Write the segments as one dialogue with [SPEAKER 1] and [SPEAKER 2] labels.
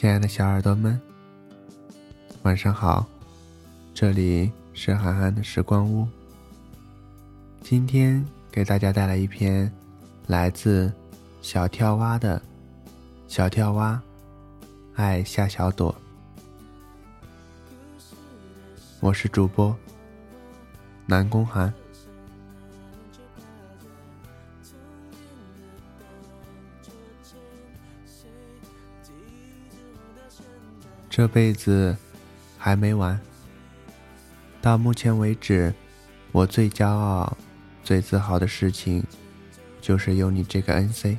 [SPEAKER 1] 亲爱的小耳朵们，晚上好，这里是涵涵的时光屋。今天给大家带来一篇来自小跳蛙的《小跳蛙爱夏小朵》，我是主播南宫寒。这辈子还没完。到目前为止，我最骄傲、最自豪的事情，就是有你这个 NC。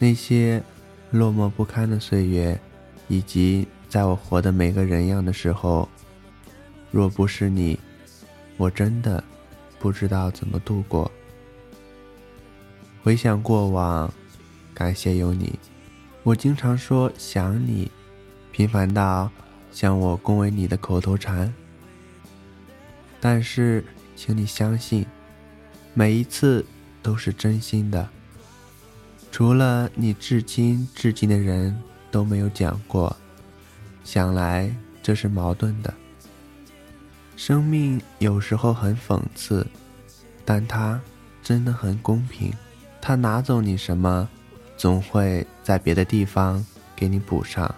[SPEAKER 1] 那些落寞不堪的岁月，以及在我活得没个人样的时候，若不是你，我真的不知道怎么度过。回想过往，感谢有你。我经常说想你，频繁到像我恭维你的口头禅。但是，请你相信，每一次都是真心的。除了你至亲至今的人都没有讲过，想来这是矛盾的。生命有时候很讽刺，但它真的很公平。它拿走你什么？总会在别的地方给你补上。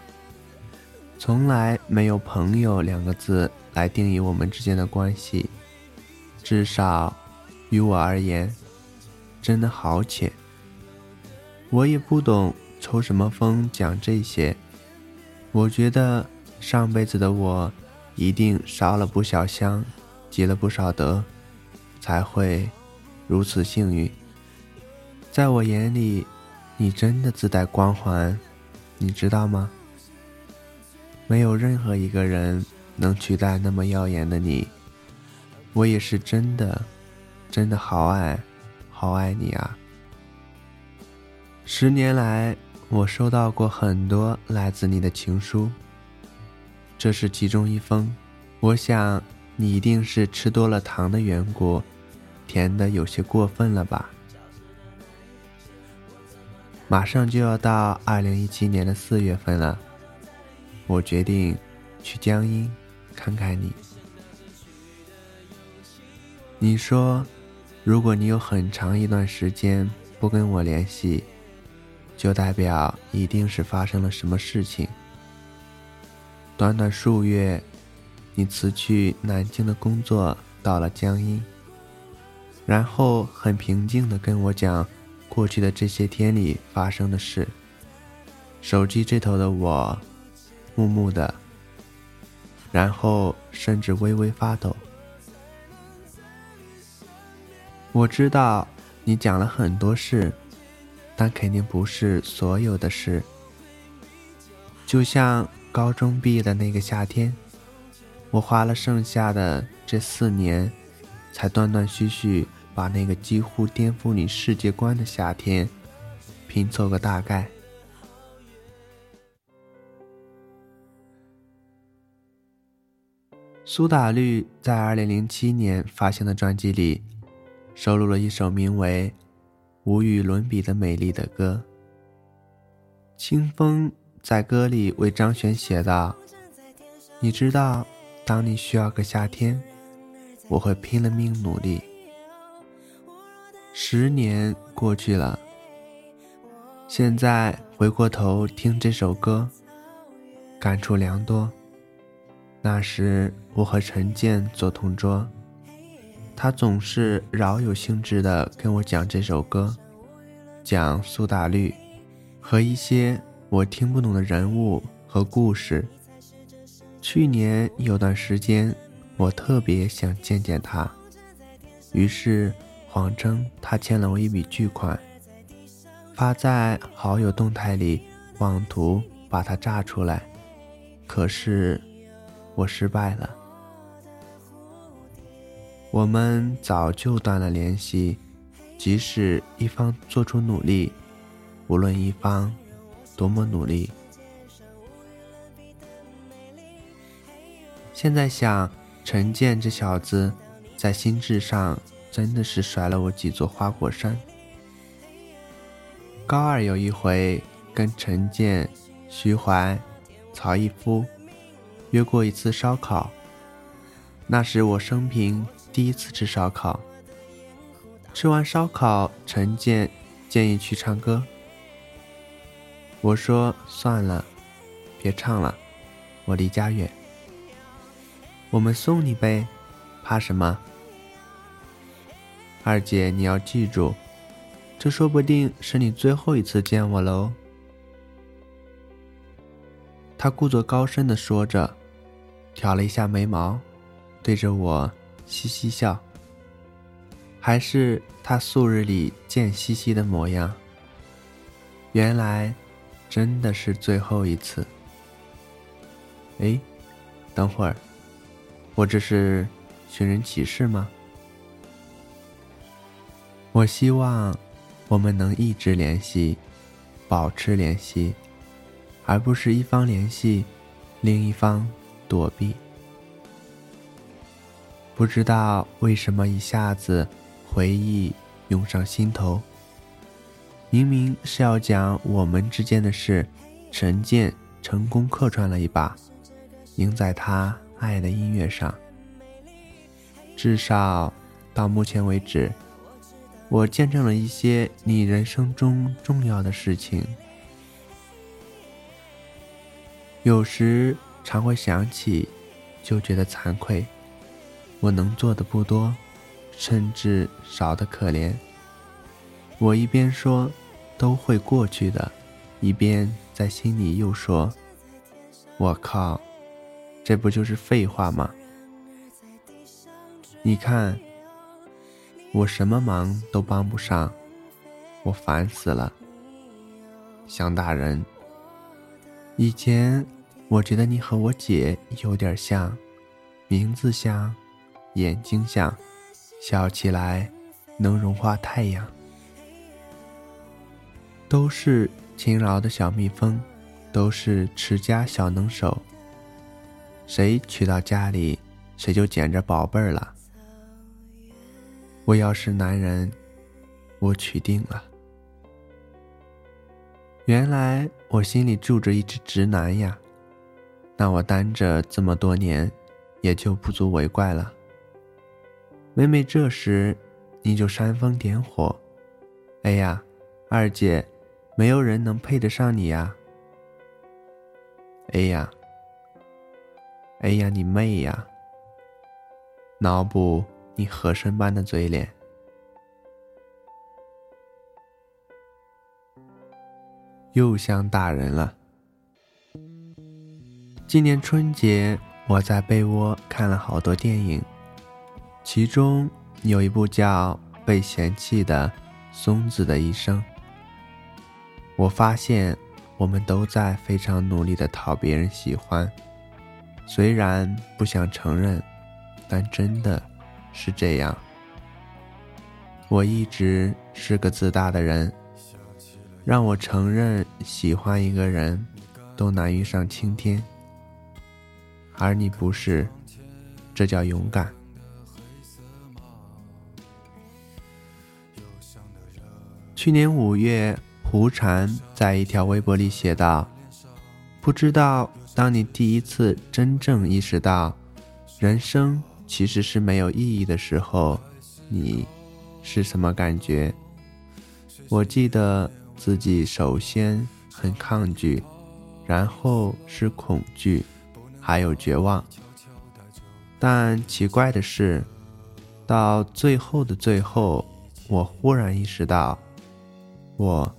[SPEAKER 1] 从来没有“朋友”两个字来定义我们之间的关系，至少于我而言，真的好浅。我也不懂抽什么风讲这些。我觉得上辈子的我一定烧了不少香，积了不少德，才会如此幸运。在我眼里。你真的自带光环，你知道吗？没有任何一个人能取代那么耀眼的你。我也是真的，真的好爱，好爱你啊！十年来，我收到过很多来自你的情书，这是其中一封。我想你一定是吃多了糖的缘故，甜的有些过分了吧。马上就要到二零一七年的四月份了，我决定去江阴看看你。你说，如果你有很长一段时间不跟我联系，就代表一定是发生了什么事情。短短数月，你辞去南京的工作，到了江阴，然后很平静的跟我讲。过去的这些天里发生的事，手机这头的我，木木的，然后甚至微微发抖。我知道你讲了很多事，但肯定不是所有的事。就像高中毕业的那个夏天，我花了剩下的这四年，才断断续续。把那个几乎颠覆你世界观的夏天拼凑个大概。苏打绿在二零零七年发行的专辑里收录了一首名为《无与伦比的美丽》的歌。清风在歌里为张悬写道：“你知道，当你需要个夏天，我会拼了命努力。”十年过去了，现在回过头听这首歌，感触良多。那时我和陈建做同桌，他总是饶有兴致地跟我讲这首歌，讲苏打绿和一些我听不懂的人物和故事。去年有段时间，我特别想见见他，于是。谎称他欠了我一笔巨款，发在好友动态里，妄图把他炸出来。可是我失败了。我们早就断了联系，即使一方做出努力，无论一方多么努力，现在想，陈建这小子在心智上。真的是甩了我几座花果山。高二有一回跟陈建、徐怀、曹逸夫约过一次烧烤，那是我生平第一次吃烧烤。吃完烧烤，陈建建议去唱歌，我说算了，别唱了，我离家远。我们送你呗，怕什么？二姐，你要记住。这说不定是你最后一次见我喽。他故作高深的说着，挑了一下眉毛，对着我嘻嘻笑。还是他素日里贱兮兮的模样。原来，真的是最后一次。哎，等会儿，我这是寻人启事吗？我希望。我们能一直联系，保持联系，而不是一方联系，另一方躲避。不知道为什么一下子回忆涌上心头。明明是要讲我们之间的事，陈建成功客串了一把，赢在他爱的音乐上。至少到目前为止。我见证了一些你人生中重要的事情，有时常会想起，就觉得惭愧。我能做的不多，甚至少的可怜。我一边说都会过去的，一边在心里又说：“我靠，这不就是废话吗？”你看。我什么忙都帮不上，我烦死了。香大人，以前我觉得你和我姐有点像，名字像，眼睛像，笑起来能融化太阳，都是勤劳的小蜜蜂，都是持家小能手。谁娶到家里，谁就捡着宝贝儿了。我要是男人，我娶定了。原来我心里住着一只直男呀，那我单着这么多年，也就不足为怪了。每每这时，你就煽风点火，哎呀，二姐，没有人能配得上你呀！哎呀，哎呀，你妹呀！脑补。你和珅般的嘴脸，又像大人了。今年春节，我在被窝看了好多电影，其中有一部叫《被嫌弃的松子的一生》。我发现，我们都在非常努力的讨别人喜欢，虽然不想承认，但真的。是这样，我一直是个自大的人，让我承认喜欢一个人，都难于上青天。而你不是，这叫勇敢。去年五月，胡禅在一条微博里写道：“不知道，当你第一次真正意识到，人生。”其实是没有意义的时候，你是什么感觉？我记得自己首先很抗拒，然后是恐惧，还有绝望。但奇怪的是，到最后的最后，我忽然意识到，我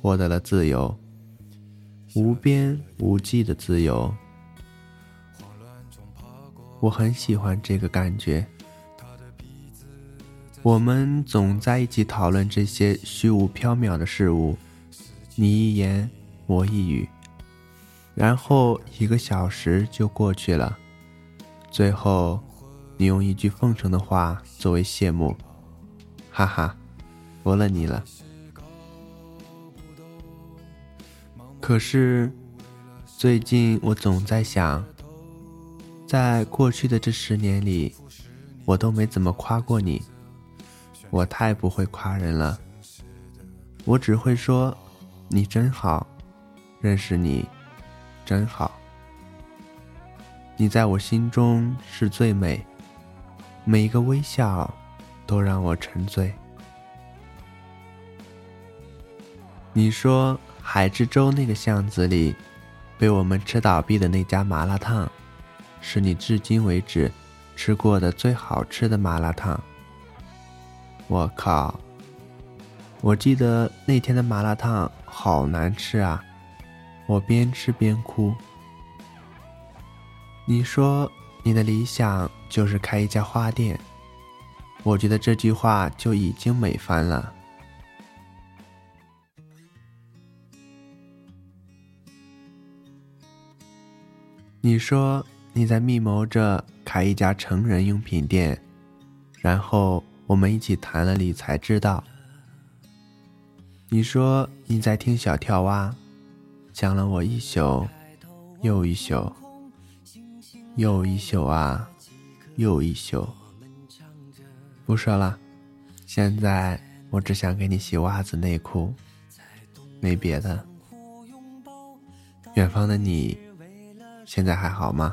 [SPEAKER 1] 获得了自由，无边无际的自由。我很喜欢这个感觉。我们总在一起讨论这些虚无缥缈的事物，你一言我一语，然后一个小时就过去了。最后，你用一句奉承的话作为谢幕，哈哈，服了你了。可是，最近我总在想。在过去的这十年里，我都没怎么夸过你，我太不会夸人了。
[SPEAKER 2] 我只会说你真好，认识你真好。你在我心中是最美，每一个微笑都让我沉醉。你说海之洲那个巷子里，被我们吃倒闭的那家麻辣烫，是你至今为止吃过的最好吃的麻辣烫。我靠！我记得那天的麻辣烫好难吃啊，我边吃边哭。你说你的理想就是开一家花店，我觉得这句话就已经美翻了。你说你在密谋着开一家成人用品店，然后我们一起谈了理财之道。你说你在听小跳蛙，讲了我一宿又一宿。又一宿啊，又一宿。不说了，现在我只想给你洗袜子内裤，没别的。远方的你，现在还好吗？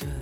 [SPEAKER 2] 们